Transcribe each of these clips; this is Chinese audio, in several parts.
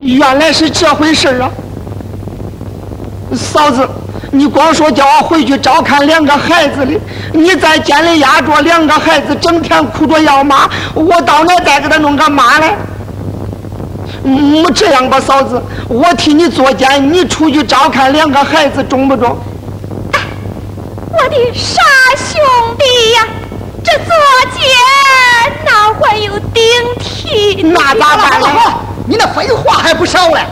原来是这回事啊！嫂子，你光说叫我回去照看两个孩子的，你在监里压着两个孩子，整天哭着要妈，我到哪再给他弄个妈来？嗯，这样吧，嫂子，我替你做监，你出去照看两个孩子，中不中？我的傻兄弟呀，这做监哪会有顶替？那咋办呢？你那废话还不少嘞！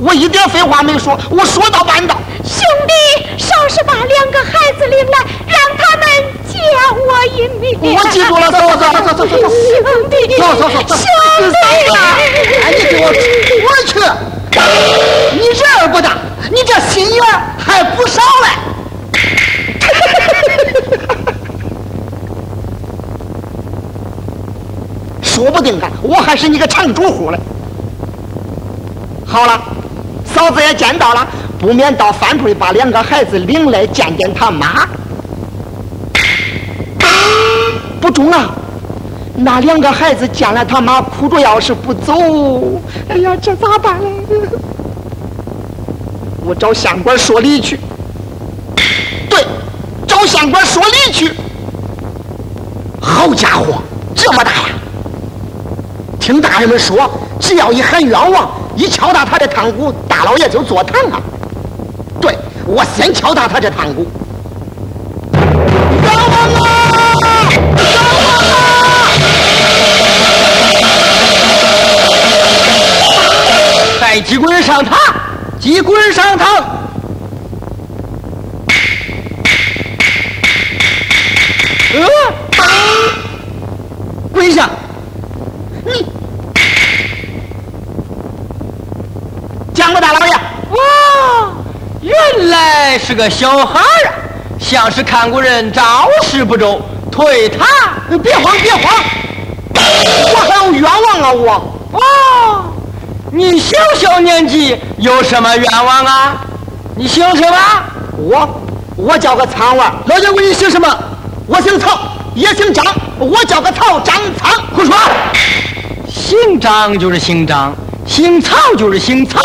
我一点废话没说，我说到办到。兄弟，少是把两个孩子领来，让他们见我一面。我记住了，走走走走走走。兄弟，走走走走。兄弟啊！哎，你给我出去！你人儿不大，你这心眼还不少嘞。说不定啊，我还是你个城主户嘞。好了，嫂子也见到了，不免到饭铺里把两个孩子领来见见他妈。不中啊！那两个孩子见了他妈，哭着要是不走，哎呀，这咋办嘞？我找县官说理去。对，找县官说理去。好家伙，这么大呀！听大人们说，只要一喊冤枉。一敲打他的堂鼓，大老爷就坐堂啊！对，我先敲打他这堂鼓。冤枉啊！冤枉啊！带几棍上堂，几棍上堂。呃，跪下。见过大老爷，哇，原来是个小孩儿啊，像是看过人招式不周，推他。别慌，别慌，我还有冤枉啊！我，哦，你小小年纪有什么冤枉啊？你姓什么？我，我叫个苍娃。老爷问你姓什么？我姓曹，也姓张，我叫个曹张苍。胡说，姓张就是姓张。姓曹就是姓曹，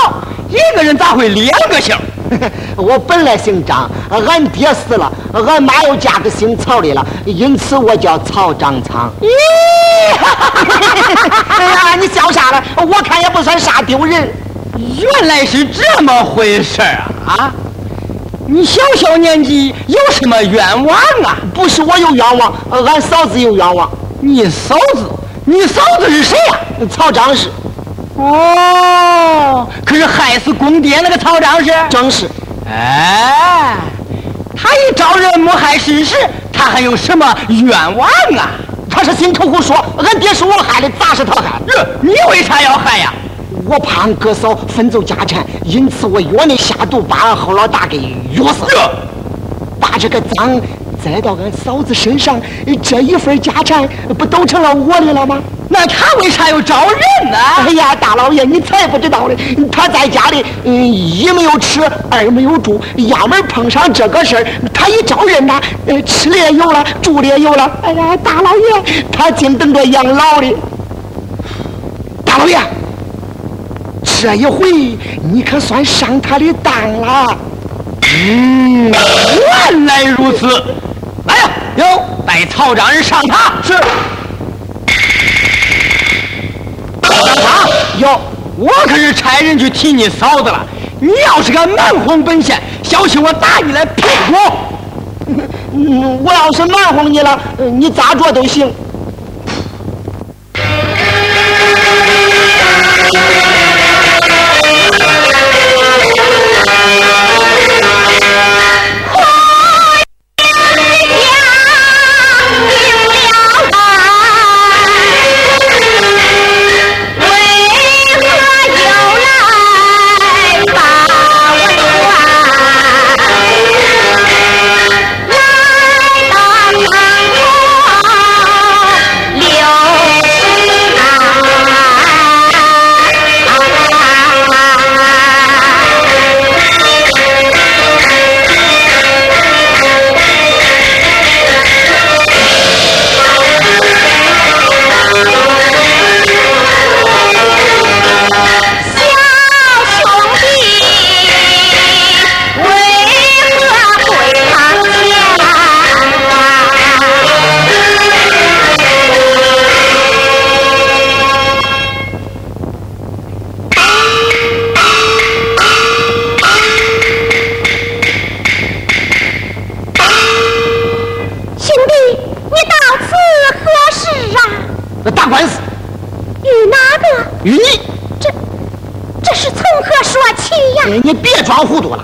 一个人咋会两个姓？我本来姓张，俺爹死了，俺妈又嫁给姓曹的了，因此我叫曹张仓。咦，哎呀，你笑啥了？我看也不算啥丢人。原来是这么回事啊！啊，你小小年纪有什么冤枉啊？不是我有冤枉，俺嫂子有冤枉。你嫂子？你嫂子是谁呀？曹张氏。哦，可是害死公爹那个曹彰是，正是。哎，他一招人谋害事实，他还有什么冤枉啊？他是心头胡说，俺爹是我害的，咋是他害？你为啥要害呀？我怕俺哥嫂分走家产，因此我约你下毒，把俺后老大给约死，把这个赃。栽到俺嫂子身上，这一份家产不都成了我的了吗？那他为啥要招人呢？哎呀，大老爷，你才不知道呢！他在家里，嗯，一没有吃，二没有住，要么碰上这个事儿，他一招人呐，呃，吃的也有了，住的也有了。哎呀，大老爷，他净等着养老的。大老爷，这一回你可算上他的当了。嗯，原来如此。来呀，有带曹长人上堂。是。上堂。有，我可是差人去提你嫂子了。你要是敢蛮哄本县，小心我打你来屁股。我要是蛮哄你了，你咋着都行。装糊涂了，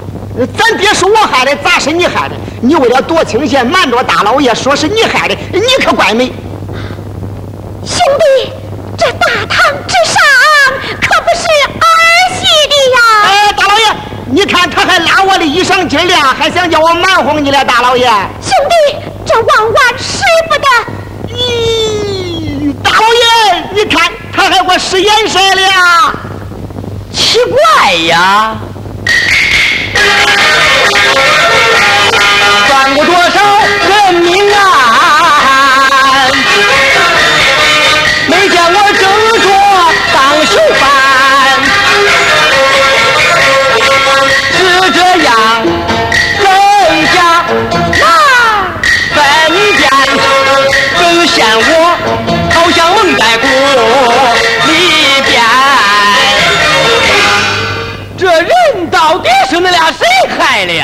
咱爹是我害的，咋是你害的？你为了夺清闲，瞒着大老爷，说是你害的，你可怪美。兄弟，这大堂之上可不是儿戏的呀！哎，大老爷，你看他还拉我的衣裳襟儿还想叫我瞒哄你了，大老爷。兄弟，这万万使不得！咦，大老爷，你看他还给我使眼色了，奇怪呀！翻过多少人命案，没见我正着当囚犯，是这样，更加那在你间更显我好像蒙在鼓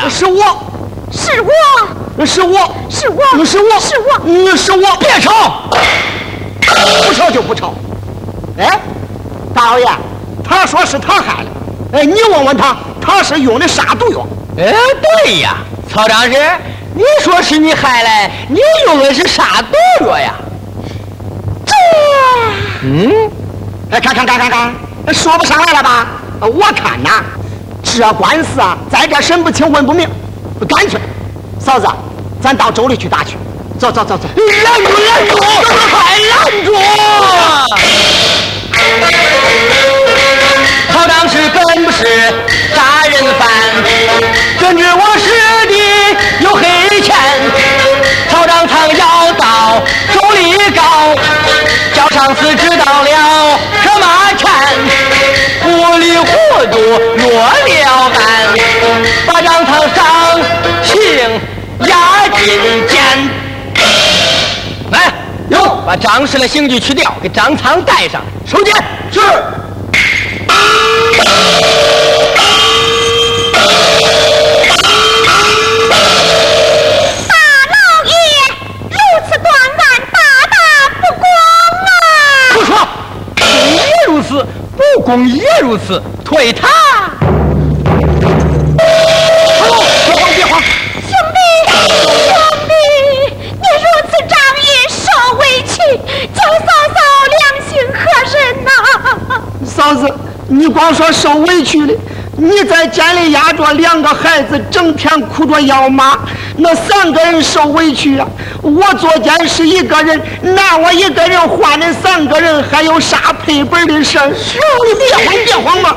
是我，是我，是我，是我，是我，是我，嗯，是我。别吵！不吵就不吵。哎，大老爷，他说是他害的。哎，你问问他，他是用的啥毒药？哎，对呀，曹长史，你说是你害的，你用的是啥毒药呀？这，嗯，哎，看看看看看，说不上来了吧？我看呐，这官司啊，在这审不清问不明，干脆，嫂子，咱到州里去打去。走走走走，拦住拦住，快拦住！曹长是本不是杀人犯，根据我师弟有黑钱，曹长堂要到州里告，叫上司知道了糊涂落了单，把张堂上刑押进监。来，有把张氏的刑具去掉，给张仓带上，收监。是。公也如此，退他。好，别慌别慌。兄弟，兄弟，你如此仗义，受委屈，叫嫂嫂良心何忍呐？嫂子，你光说受委屈的，你在监里压着两个孩子，整天哭着要妈，那三个人受委屈呀、我坐监是一个人，拿我一个人换那三个人，还有啥赔本的事儿？你别慌别慌嘛。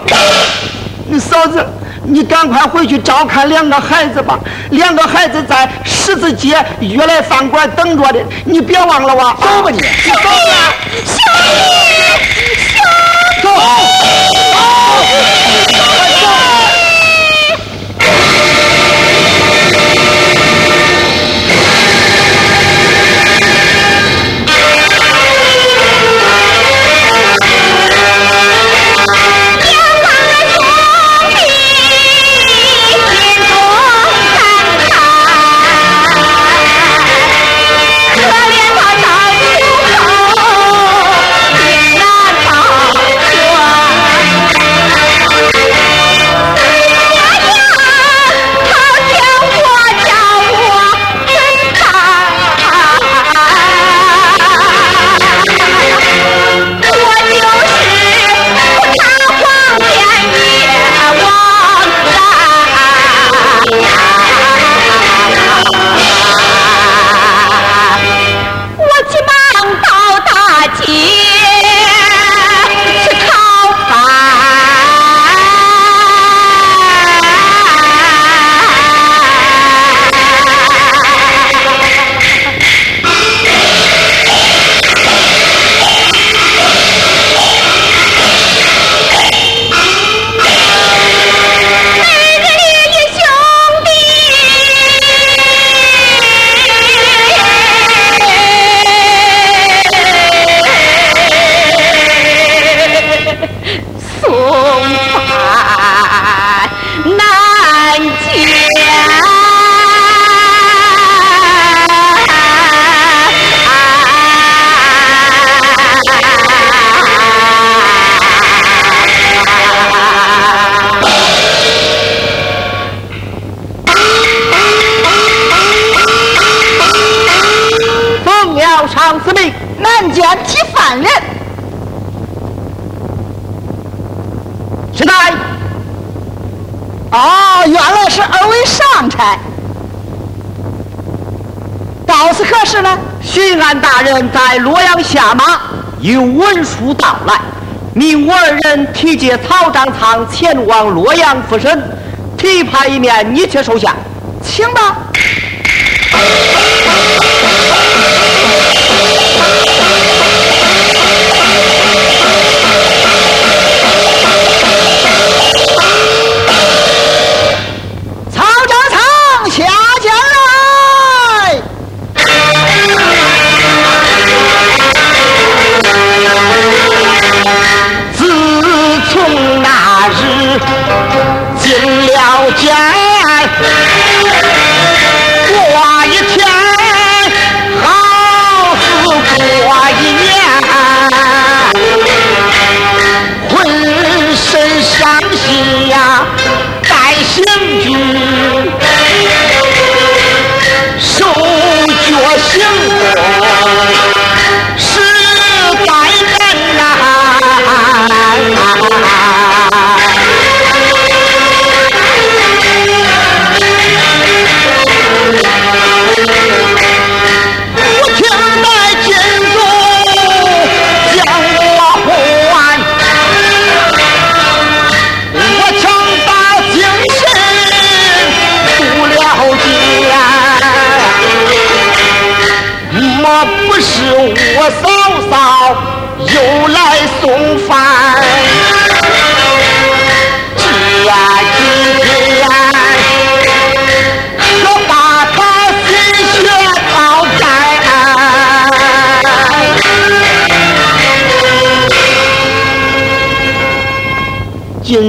你嫂子，你赶快回去照看两个孩子吧。两个孩子在十字街悦来饭馆等着的，你别忘了哇。走吧你。兄弟，兄弟，兄弟。走。大人在洛阳下马，有文书到来，命我二人提携曹长仓前往洛阳复审，提拔一面，你且收下，请吧。out, yeah!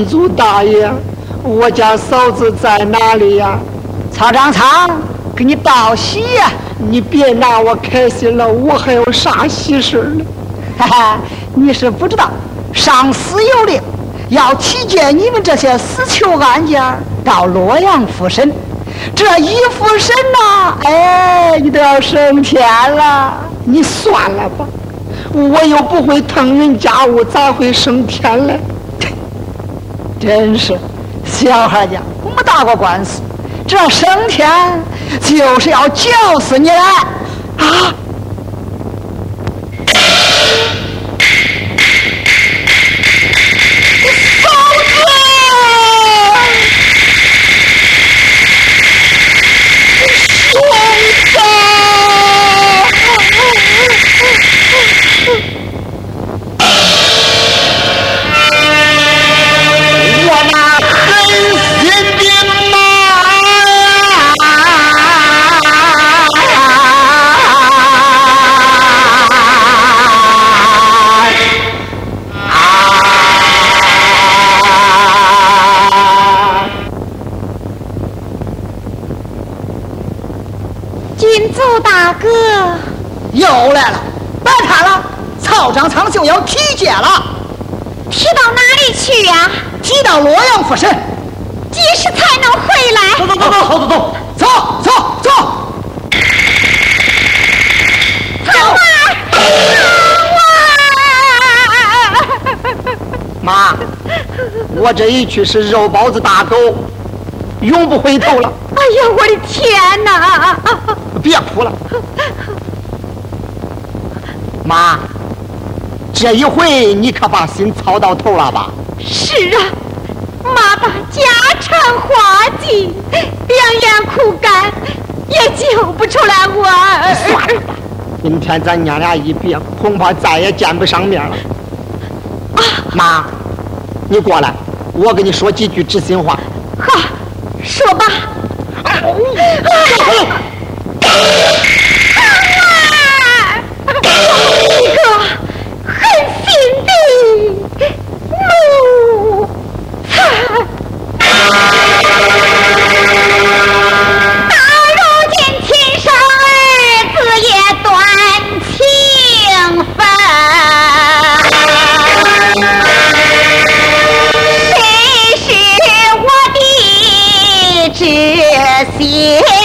金祖大爷，我家嫂子在哪里呀？曹长仓，给你报喜呀！你别拿我开心了，我还有啥喜事呢？哈哈，你是不知道，上司有令，要提荐你们这些死囚案件到洛阳复审。这一复审呐，哎，你都要升天了。你算了吧，我又不会腾云驾雾，咋会升天嘞？真是，小孩家，我没打过官司，这升天就是要绞死你了啊！到洛阳复审。几时才能回来？走走走走，走走走，走走走。走啊！妈，我这一去是肉包子大狗，永不回头了。哎呀，我的天哪！别哭了。妈，这一回你可把心操到头了吧？是啊，产花季，两眼苦干，也救不出来我儿。算了吧，今天咱娘俩一别，恐怕再也见不上面了。啊，妈，你过来，我跟你说几句知心话。好，说吧。一个狠知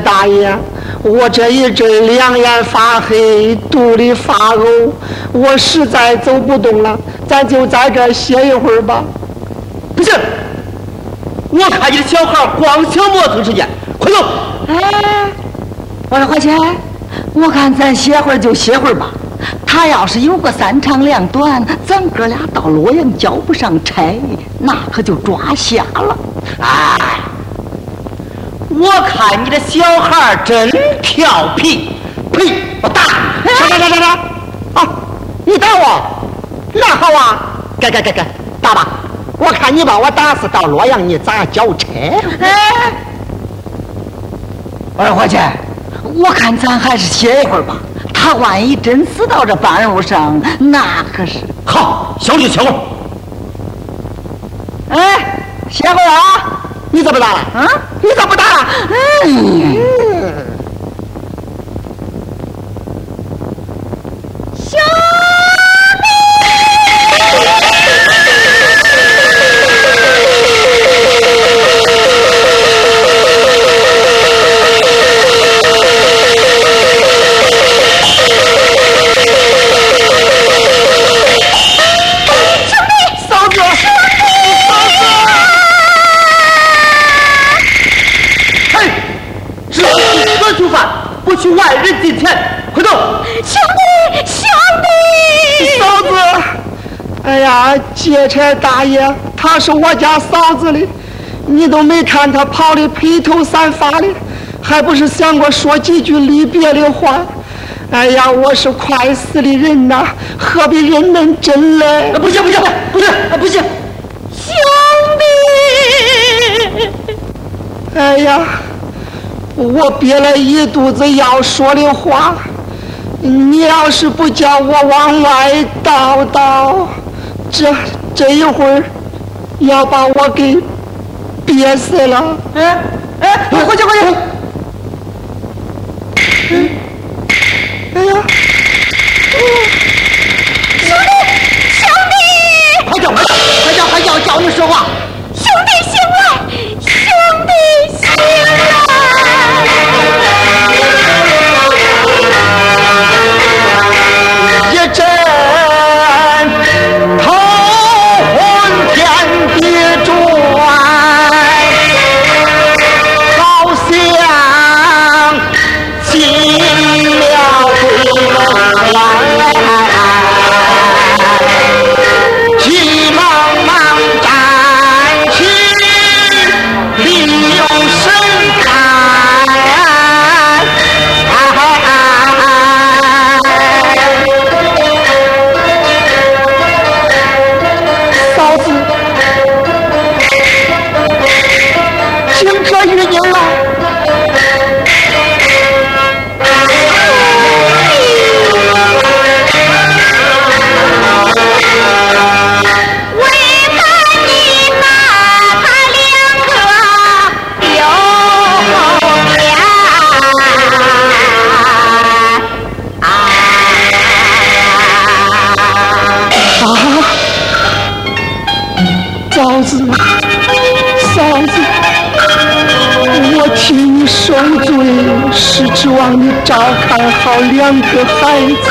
大爷，我这一阵两眼发黑，肚里发呕，我实在走不动了，咱就在这歇一会儿吧。不行，我看你的小孩光想磨蹭时间，快走！哎，我说花钱，我看咱歇会儿就歇会儿吧。他要是有个三长两短，咱哥俩到洛阳交不上差，那可就抓瞎了。哎，我看你的小孩真调皮，呸！我打！啥啥啥啥啥？啊！你打我？那好啊，该该该该，打吧！我看你把我打死到洛阳，你咋交差？哎，我说花钱，我看咱还是歇一会儿吧。他万一真死到这半路上，那可是……好，小就小会儿。哎，歇会儿啊！你怎么打了？啊，你怎么不嗯？呀，劫财大爷，她是我家嫂子的，你都没看她跑的披头散发的，还不是想过说几句离别的话？哎呀，我是快死的人呐，何必认恁真嘞？不行不行不行不行！兄弟！哎呀，我憋了一肚子要说的话，你要是不叫我往外倒倒，这这一会儿要把我给憋死了。哎，看好两个孩子。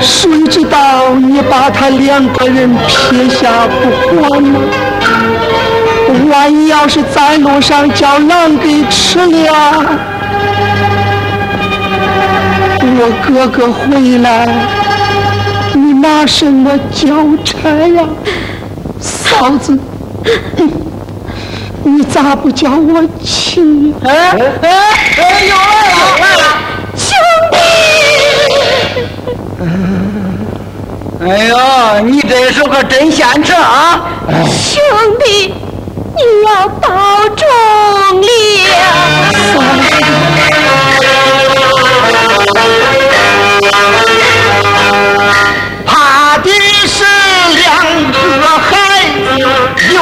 谁知道你把他两个人撇下不管呢？万一要是在路上叫狼给吃了，我哥哥回来，你拿什么交差呀？嫂子，你咋不叫我亲？哎哎哎，又来了，哎呦，你这手可真现成啊！兄弟，你要保重了。怕的是两个孩子有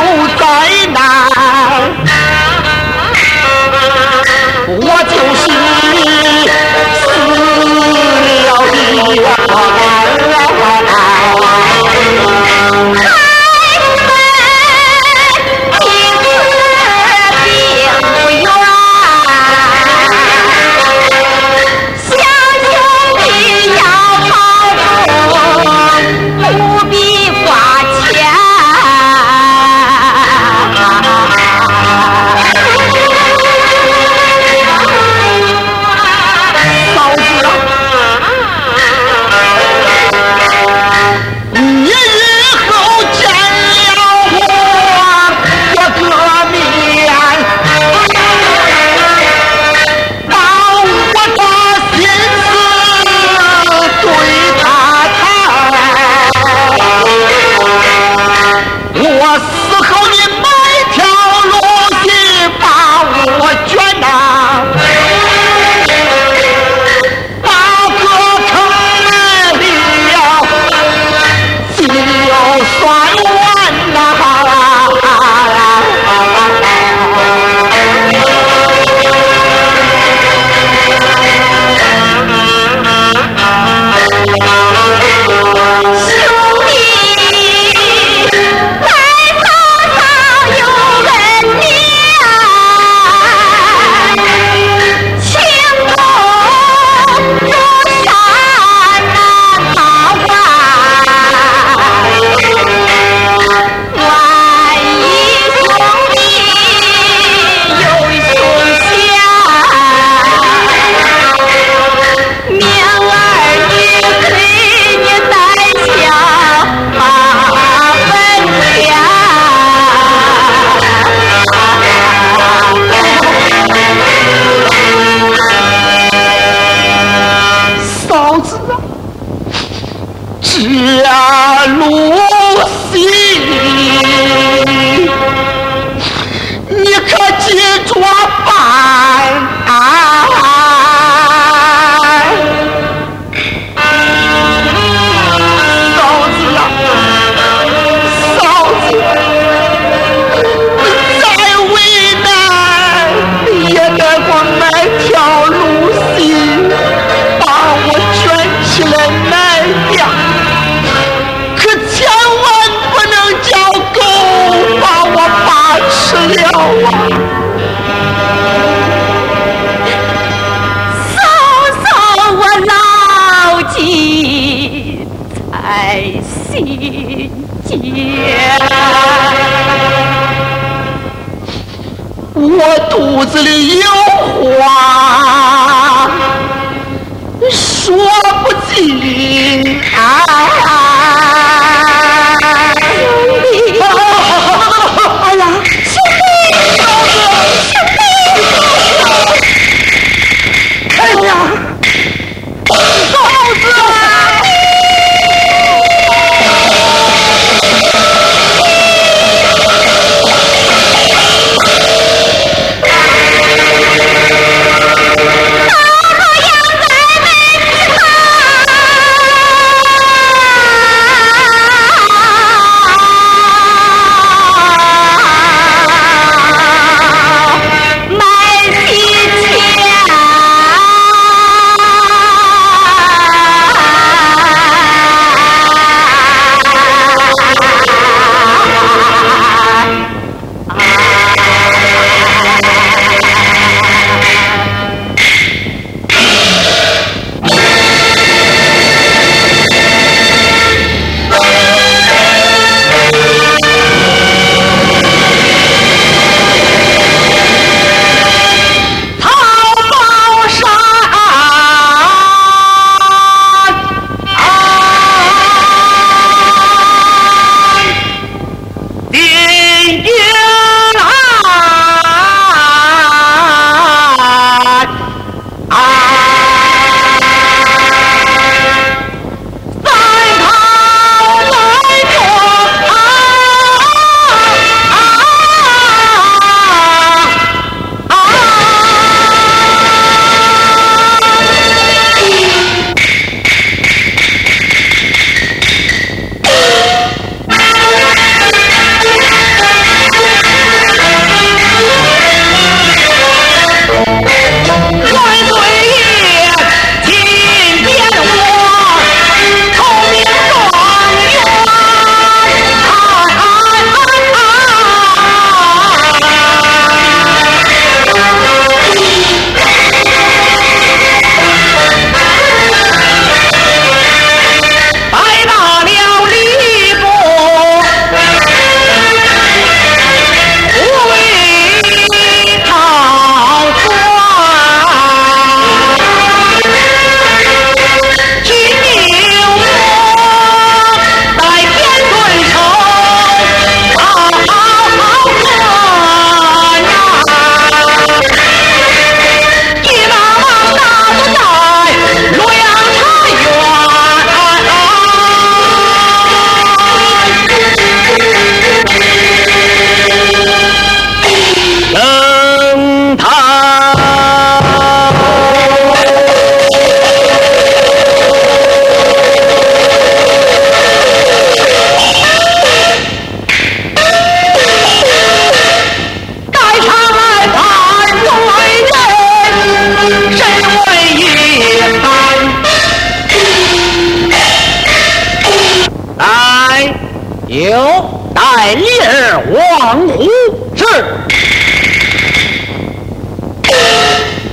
代理儿王虎是。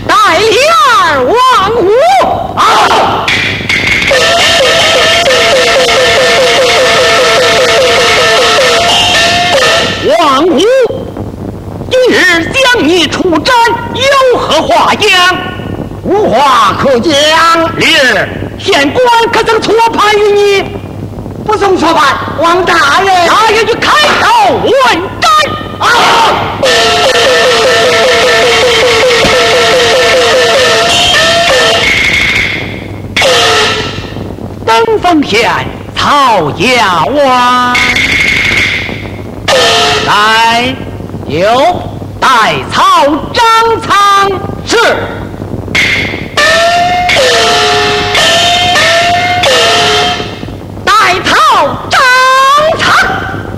代理儿王虎啊。王虎，今日将你出斩，有何话讲？无话可讲。李儿，县官可曾错判于你？不送错判，王大人。大人就开刀问斩啊！登封县曹家湾。来，有代曹张苍是。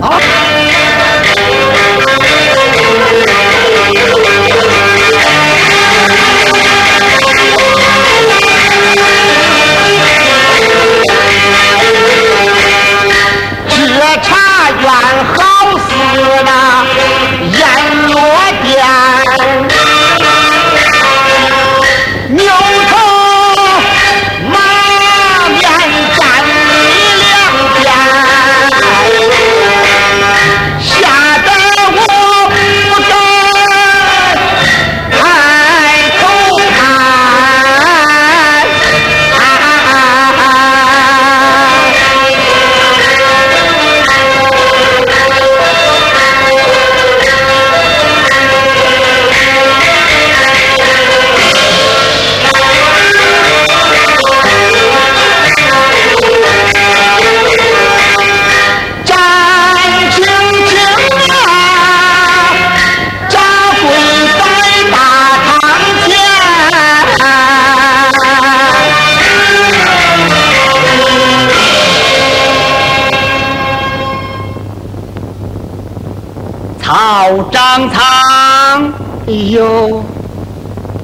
苍有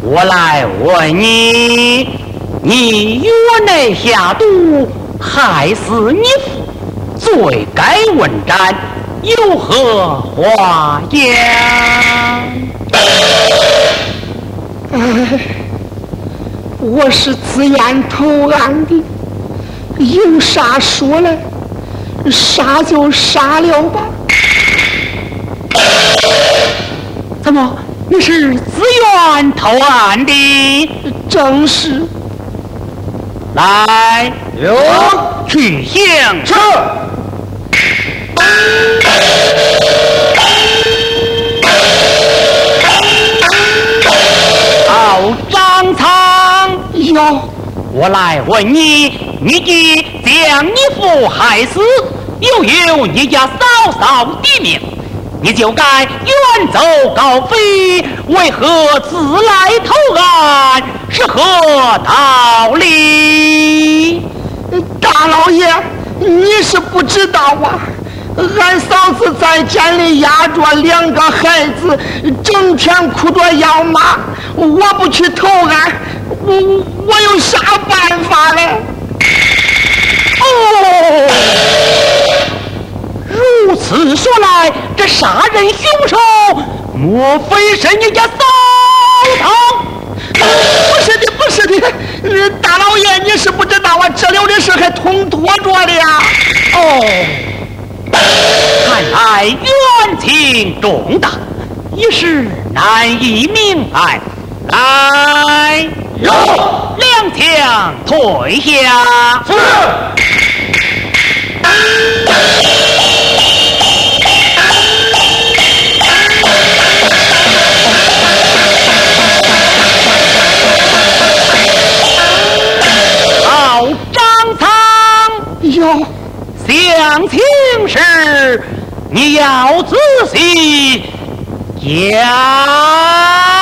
我来问你，你与我内下毒，害死你父，罪该问斩，有何话讲？哎，我是自愿投案的，有啥说来，杀就杀了吧。怎么，你是自愿投案的？正是，来，有。去行是。曹张苍。有。我来问你，你的将你父害死，又有你家嫂嫂的命，你就该远走高飞，为何自来投案？是何道理？大老爷，你是不知道啊。俺嫂子在家里压着两个孩子，整天哭着要妈。我不去投案，我我有啥办法嘞？这杀人凶手莫非是你家嫂嫂？不是的，不是的，大老爷，你是不知道啊，这里的事还通拖着的呀。哦，看来冤情重大，一时难以明白。来，有两枪退下。讲情事你要仔细讲。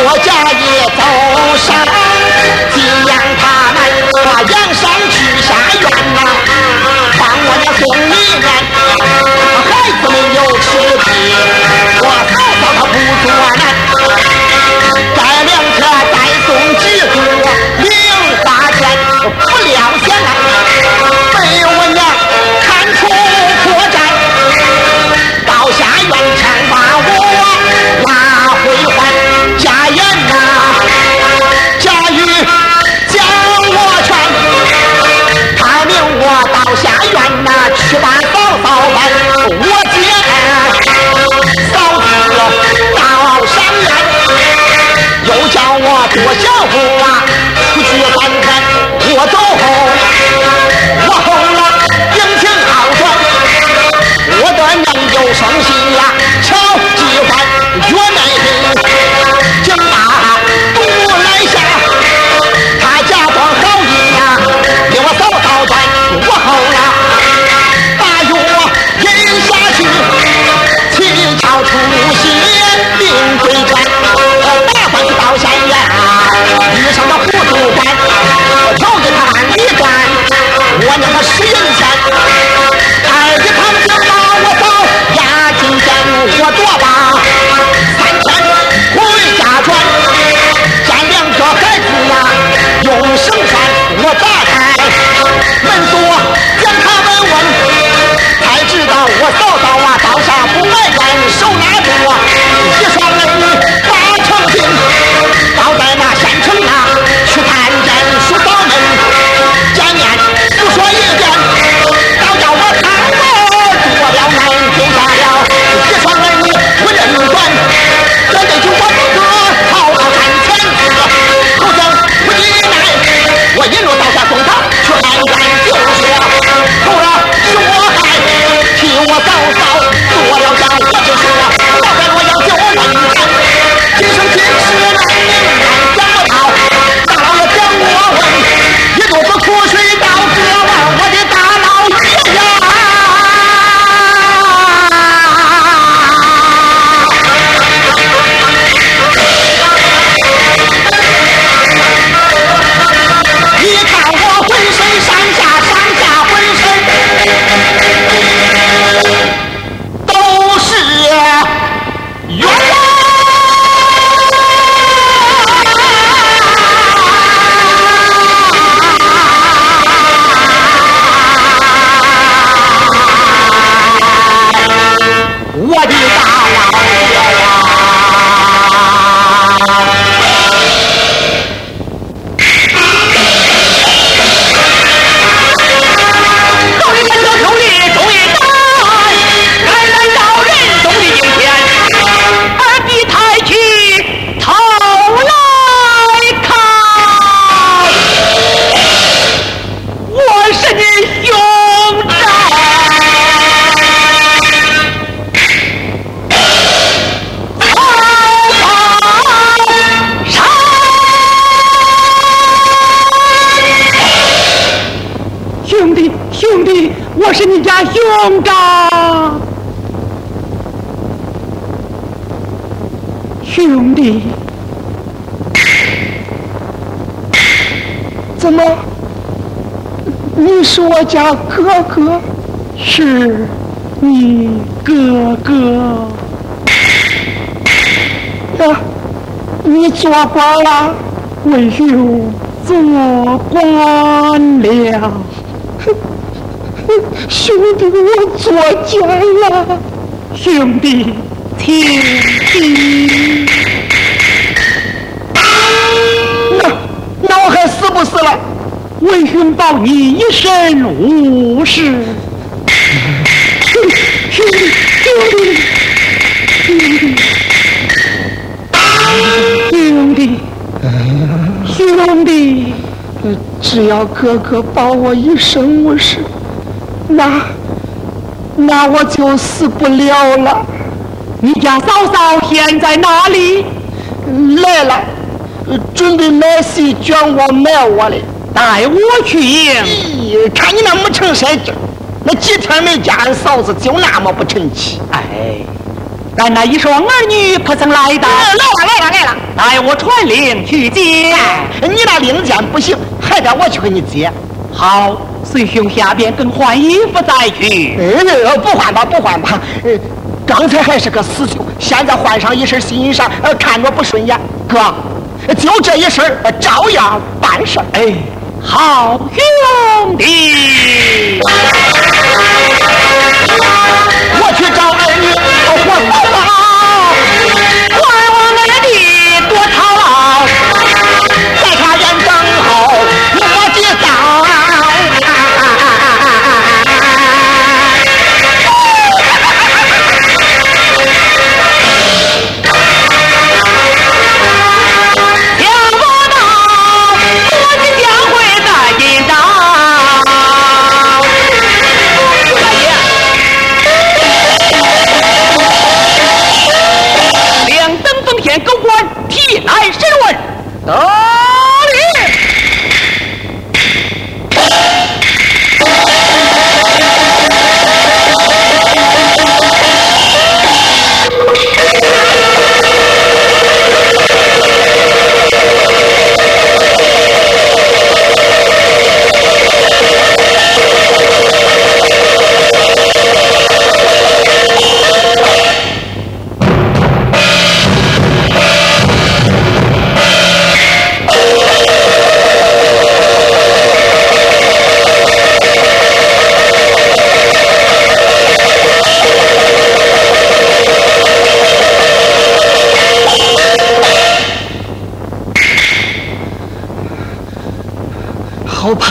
我家也走上，我多我我家哥哥？是，你哥哥。呀，你做官了？为兄做官了。兄弟，我做奸了！兄弟，听听。那那我还死不死了？为兄保你一生无事。兄弟，兄弟，兄弟，只要哥哥保我一生无事。那那我就死不了了。你家嫂嫂现在哪里？来了，准备买席卷我卖我嘞，带我去迎。咦，看你那没成身劲那几天没见，俺嫂子就那么不成器。哎，俺那一双儿女可曾来到？来了来了来了，带我传令去接。你那令箭不行，还得我去给你接。好。随兄下边更换衣服再去。呃，不换吧，不换吧。呃，刚才还是个死囚，现在换上一身新衣裳，呃，看着不顺眼。哥，就这一身，照样办事。哎，好兄弟，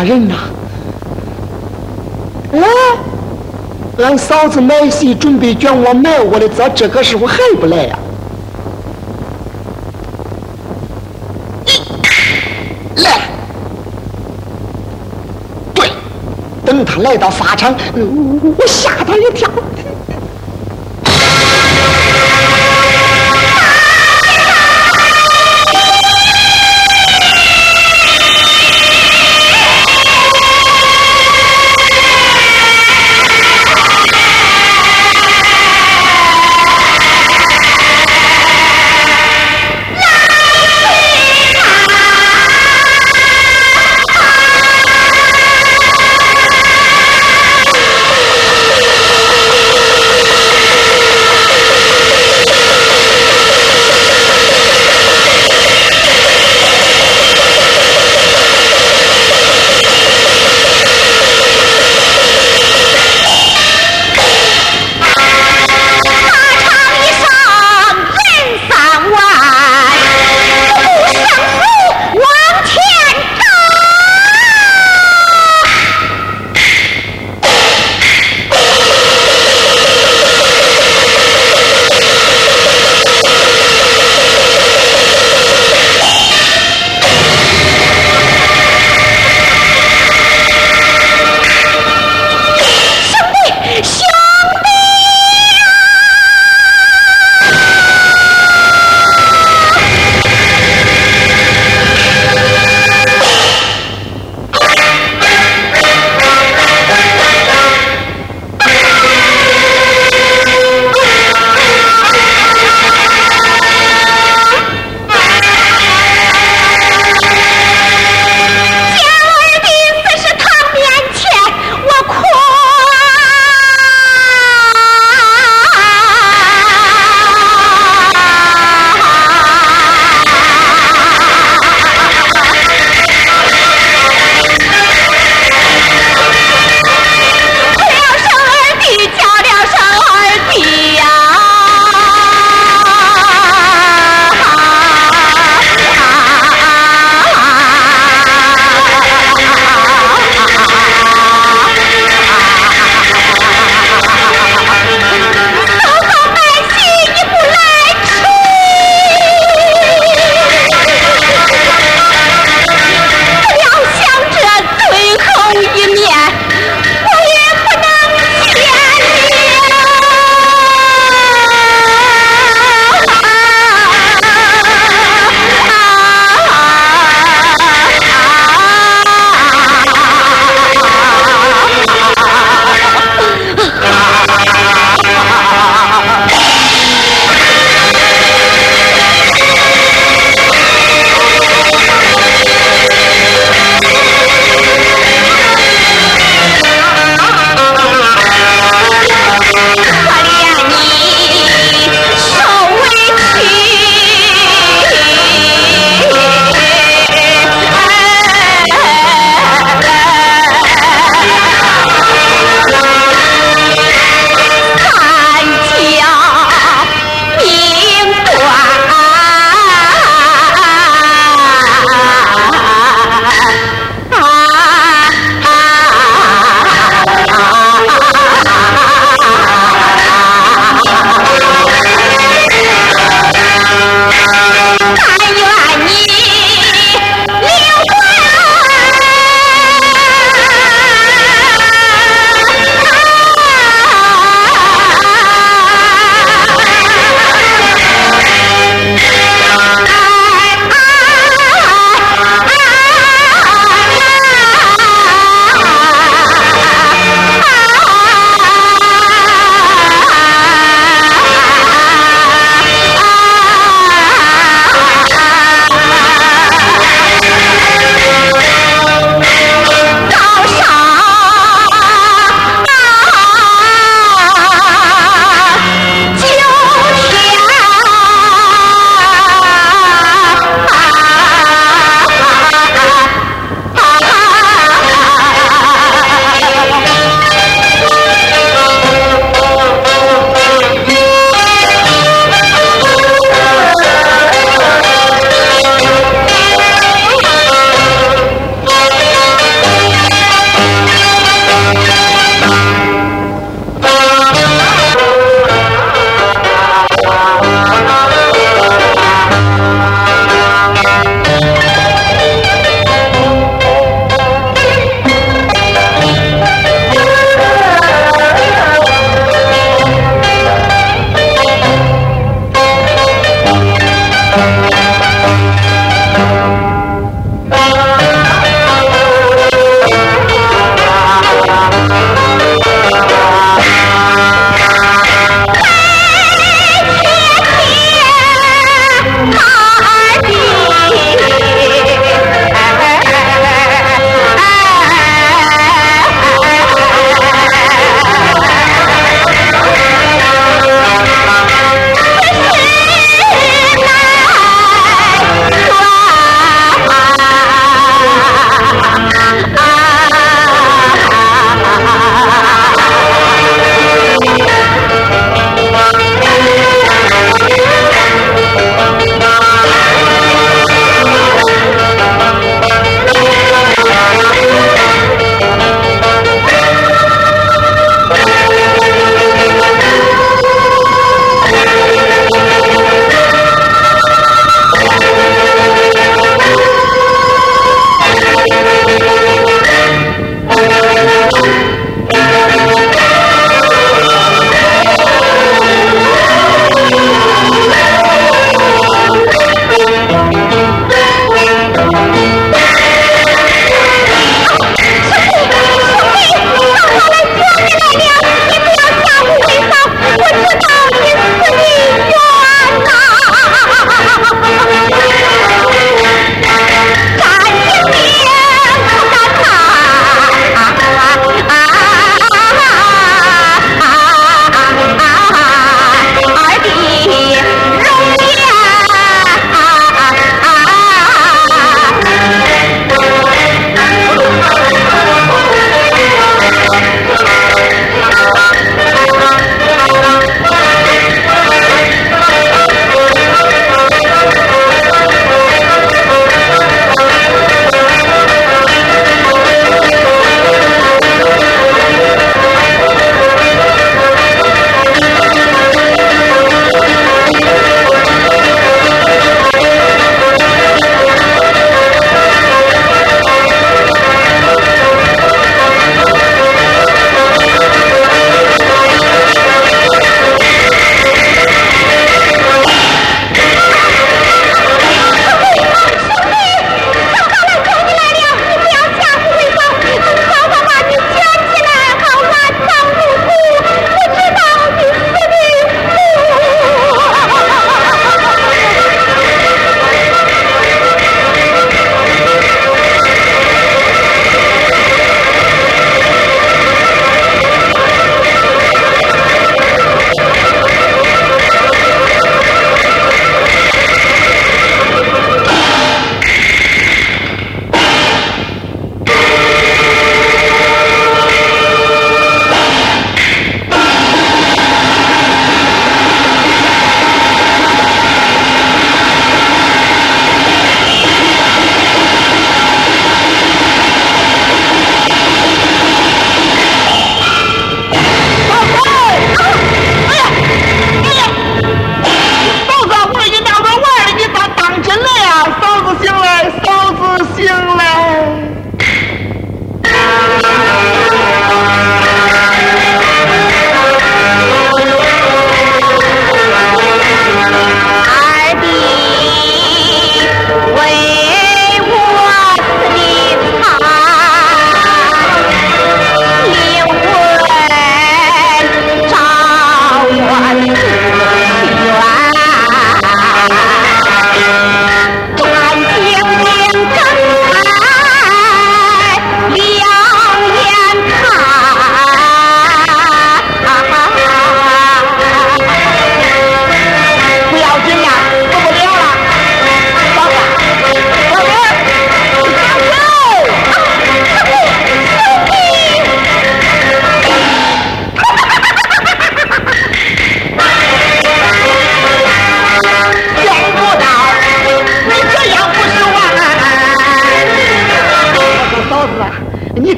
怕人呐！哎，俺嫂子买席准备卷我买我的，咋这个时候还不来呀？来，对，等他来到法场，我吓他一跳。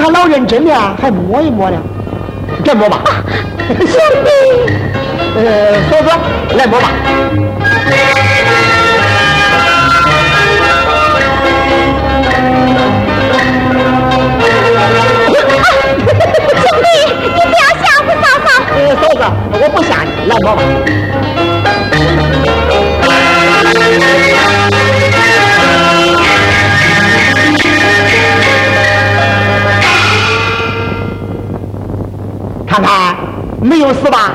还老认真呢，还摸一摸呢。这摸吧，兄弟。呃，嫂子，来摸吧。兄弟，你不要吓唬嫂嫂。呃，嫂子，我不吓你，来摸吧。看看，没有死吧？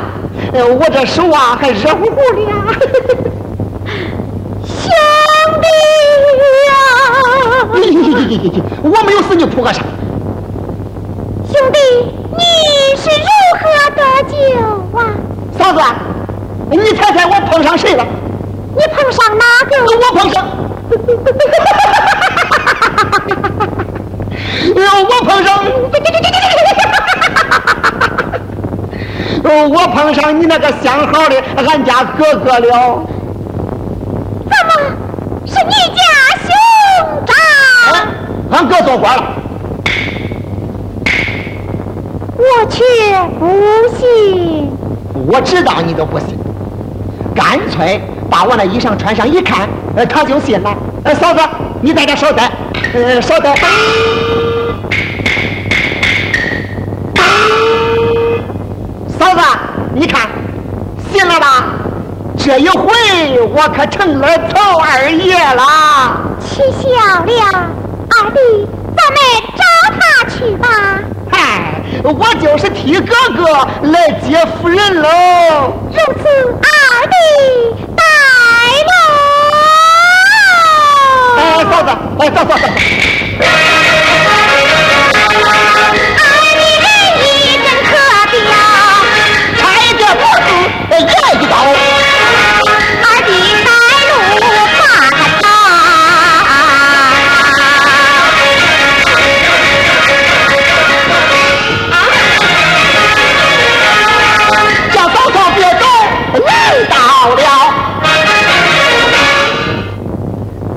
呃，我这手啊还热乎乎的呀。兄弟呀！我没有死，你扑个啥？兄弟，你是如何得救啊？嫂子，你猜猜我碰上谁了？你碰上哪个？我碰上。我碰上。哦，我碰上你那个相好的俺家哥哥了。怎么是你家兄长？俺哥做官了。我却不信。我知道你都不信，干脆把我那衣裳穿上一看，呃，他就信了。呃，嫂子，你在这稍等，呃，稍待。嫂子，你看，信了吧？这一回我可成了曹二爷了。气笑了，二弟，咱们找他去吧。嗨，我就是替哥哥来接夫人喽。如此，二弟带路。哎，嫂子，哎，走走走。子来一刀。二弟带路把他找。叫嫂嫂别走，来到了。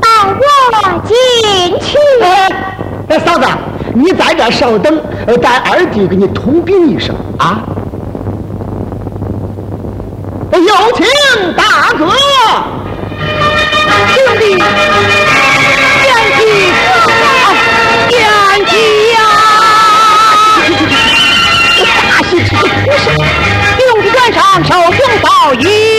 带我进去。哎，哎，嫂子，你在这稍等，呃待二弟给你通禀一声大哥，兄弟，肩起斧子，肩起呀，大是气，不是用的端上手，中刀一。